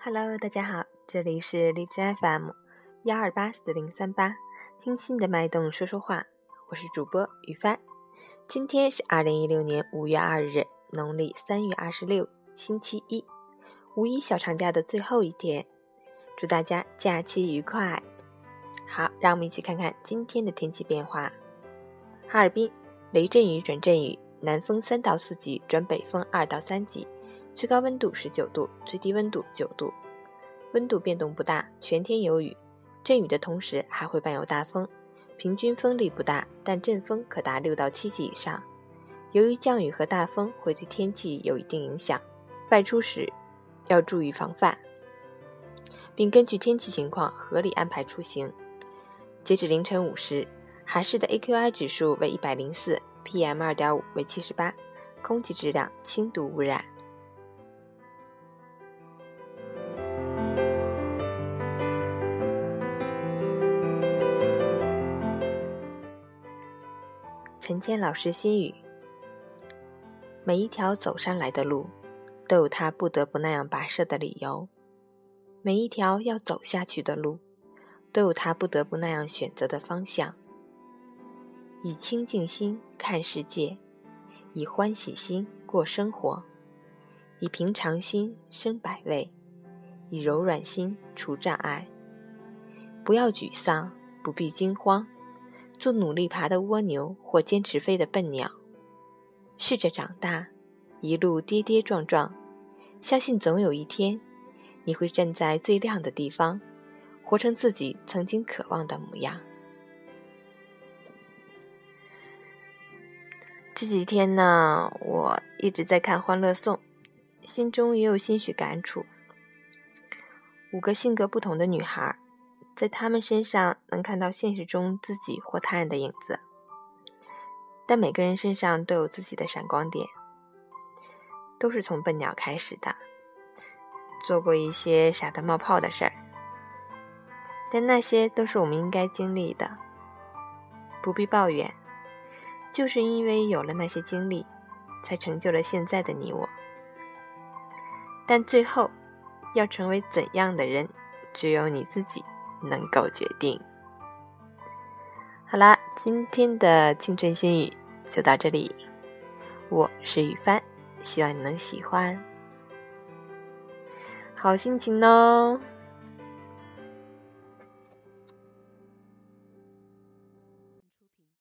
Hello，大家好，这里是荔枝 FM 幺二八四零三八，听心的脉动说说话，我是主播雨帆。今天是二零一六年五月二日，农历三月二十六，星期一，五一小长假的最后一天，祝大家假期愉快。好，让我们一起看看今天的天气变化。哈尔滨雷阵雨转阵雨，南风三到四级转北风二到三级。最高温度十九度，最低温度九度，温度变动不大，全天有雨，阵雨的同时还会伴有大风，平均风力不大，但阵风可达六到七级以上。由于降雨和大风会对天气有一定影响，外出时要注意防范，并根据天气情况合理安排出行。截止凌晨五时，海市的 AQI 指数为一百零四，PM 二点五为七十八，空气质量轻度污染。陈谦老师心语：每一条走上来的路，都有他不得不那样跋涉的理由；每一条要走下去的路，都有他不得不那样选择的方向。以清净心看世界，以欢喜心过生活，以平常心生百味，以柔软心除障碍。不要沮丧，不必惊慌。做努力爬的蜗牛，或坚持飞的笨鸟，试着长大，一路跌跌撞撞，相信总有一天，你会站在最亮的地方，活成自己曾经渴望的模样。这几天呢，我一直在看《欢乐颂》，心中也有些许感触。五个性格不同的女孩。在他们身上能看到现实中自己或他人的影子，但每个人身上都有自己的闪光点，都是从笨鸟开始的，做过一些傻的冒泡的事儿，但那些都是我们应该经历的，不必抱怨，就是因为有了那些经历，才成就了现在的你我。但最后要成为怎样的人，只有你自己。能够决定。好啦，今天的清晨心语就到这里。我是雨帆，希望你能喜欢。好心情哦。